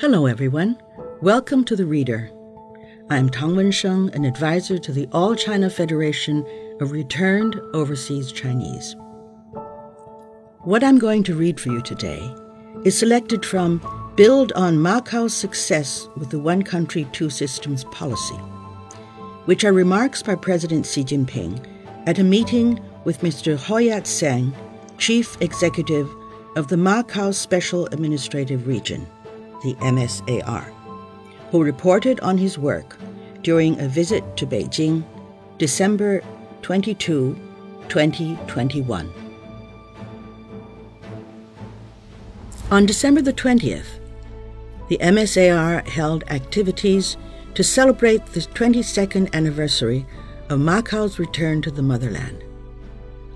Hello, everyone. Welcome to The Reader. I'm Tang Wensheng, an advisor to the All China Federation of Returned Overseas Chinese. What I'm going to read for you today is selected from Build on Macau's Success with the One Country, Two Systems policy, which are remarks by President Xi Jinping at a meeting with Mr. Ho Iat Seng, Chief Executive of the Macau Special Administrative Region the MSAR, who reported on his work during a visit to Beijing December 22, 2021. On December the 20th, the MSAR held activities to celebrate the 22nd anniversary of Macau's return to the motherland.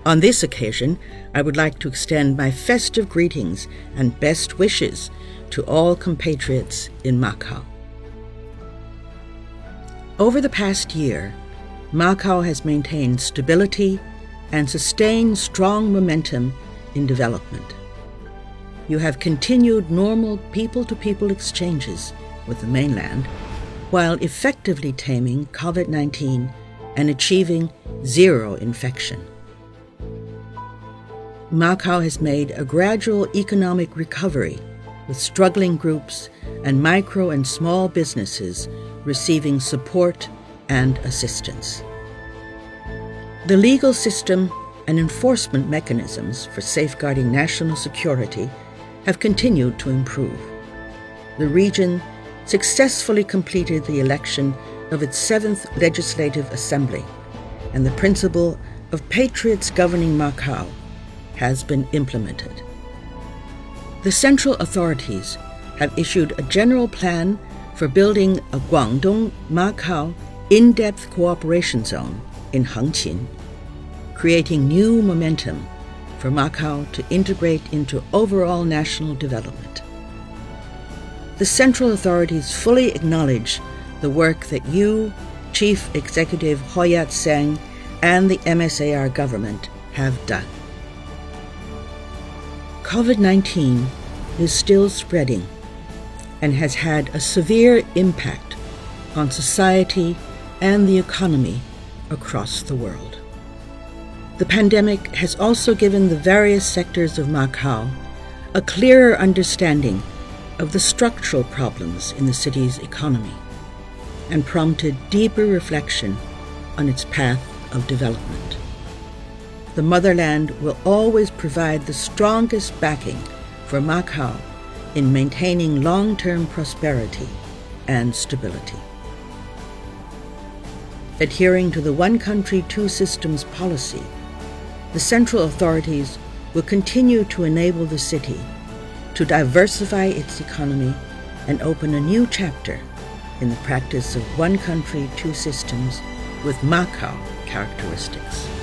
On this occasion, I would like to extend my festive greetings and best wishes to all compatriots in Macau. Over the past year, Macau has maintained stability and sustained strong momentum in development. You have continued normal people to people exchanges with the mainland while effectively taming COVID 19 and achieving zero infection. Macau has made a gradual economic recovery with struggling groups and micro and small businesses receiving support and assistance. The legal system and enforcement mechanisms for safeguarding national security have continued to improve. The region successfully completed the election of its seventh Legislative Assembly, and the principle of patriots governing Macau has been implemented the central authorities have issued a general plan for building a Guangdong Macau in depth cooperation zone in Hengqin, creating new momentum for Macau to integrate into overall national development. The central authorities fully acknowledge the work that you, Chief Executive Ho Iat Seng, and the MSAR government have done. COVID 19 is still spreading and has had a severe impact on society and the economy across the world. The pandemic has also given the various sectors of Macau a clearer understanding of the structural problems in the city's economy and prompted deeper reflection on its path of development the motherland will always provide the strongest backing for Macau in maintaining long term prosperity and stability. Adhering to the one country, two systems policy, the central authorities will continue to enable the city to diversify its economy and open a new chapter in the practice of one country, two systems with Macau characteristics.